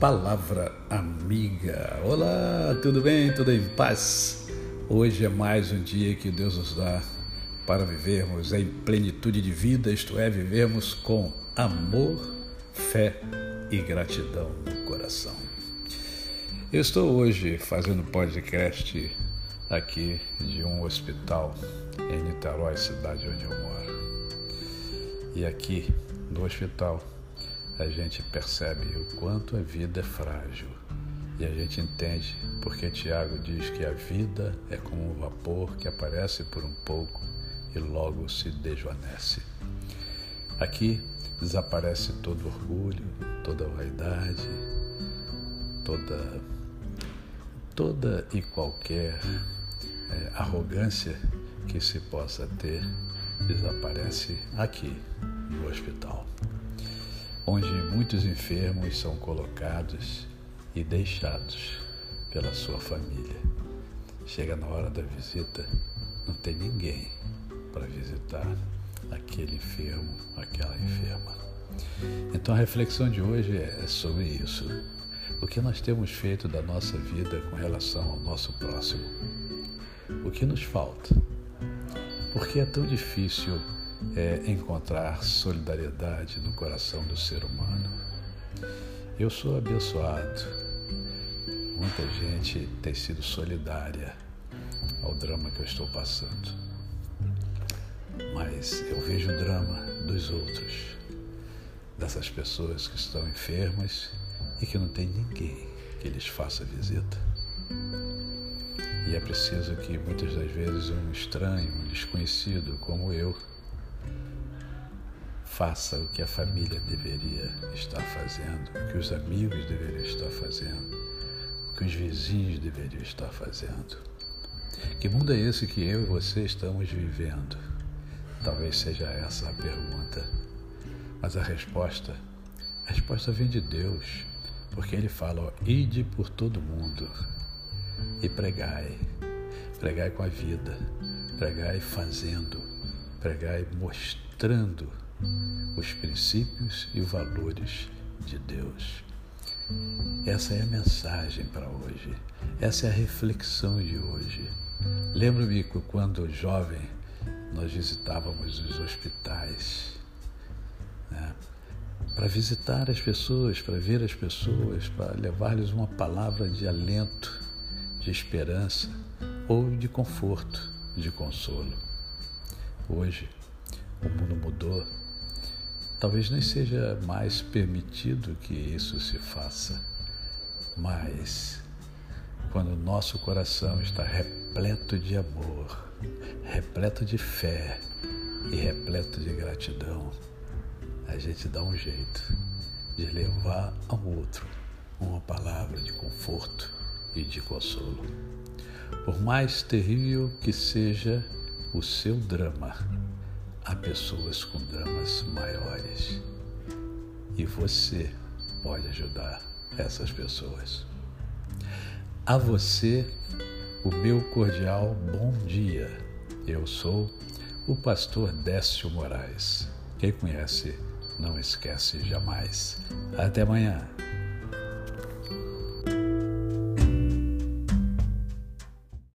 Palavra Amiga. Olá, tudo bem? Tudo em paz? Hoje é mais um dia que Deus nos dá para vivermos em plenitude de vida, isto é, vivermos com amor, fé e gratidão no coração. Eu estou hoje fazendo podcast aqui de um hospital em Niterói, cidade onde eu moro. E aqui no hospital a gente percebe o quanto a vida é frágil e a gente entende porque Tiago diz que a vida é como um vapor que aparece por um pouco e logo se desvanece. Aqui desaparece todo orgulho, toda vaidade, toda toda e qualquer é, arrogância que se possa ter desaparece aqui no hospital onde muitos enfermos são colocados e deixados pela sua família. Chega na hora da visita, não tem ninguém para visitar aquele enfermo, aquela enferma. Então a reflexão de hoje é sobre isso. O que nós temos feito da nossa vida com relação ao nosso próximo? O que nos falta? Por que é tão difícil é encontrar solidariedade no coração do ser humano. Eu sou abençoado. Muita gente tem sido solidária ao drama que eu estou passando. Mas eu vejo o drama dos outros, dessas pessoas que estão enfermas e que não tem ninguém que lhes faça visita. E é preciso que muitas das vezes um estranho, um desconhecido como eu, faça o que a família deveria estar fazendo, o que os amigos deveriam estar fazendo, o que os vizinhos deveriam estar fazendo. Que mundo é esse que eu e você estamos vivendo? Talvez seja essa a pergunta. Mas a resposta, a resposta vem de Deus, porque Ele fala: ó, ide por todo mundo e pregai, pregai com a vida, pregai fazendo, pregai mostrando os princípios e valores de Deus. Essa é a mensagem para hoje, essa é a reflexão de hoje. Lembro-me que quando jovem nós visitávamos os hospitais né, para visitar as pessoas, para ver as pessoas, para levar-lhes uma palavra de alento, de esperança ou de conforto, de consolo. Hoje o mundo mudou Talvez nem seja mais permitido que isso se faça, mas quando o nosso coração está repleto de amor, repleto de fé e repleto de gratidão, a gente dá um jeito de levar ao outro uma palavra de conforto e de consolo. Por mais terrível que seja o seu drama, há pessoas com dramas maiores e você pode ajudar essas pessoas. A você, o meu cordial bom dia. Eu sou o pastor Décio Moraes. Quem conhece, não esquece jamais. Até amanhã.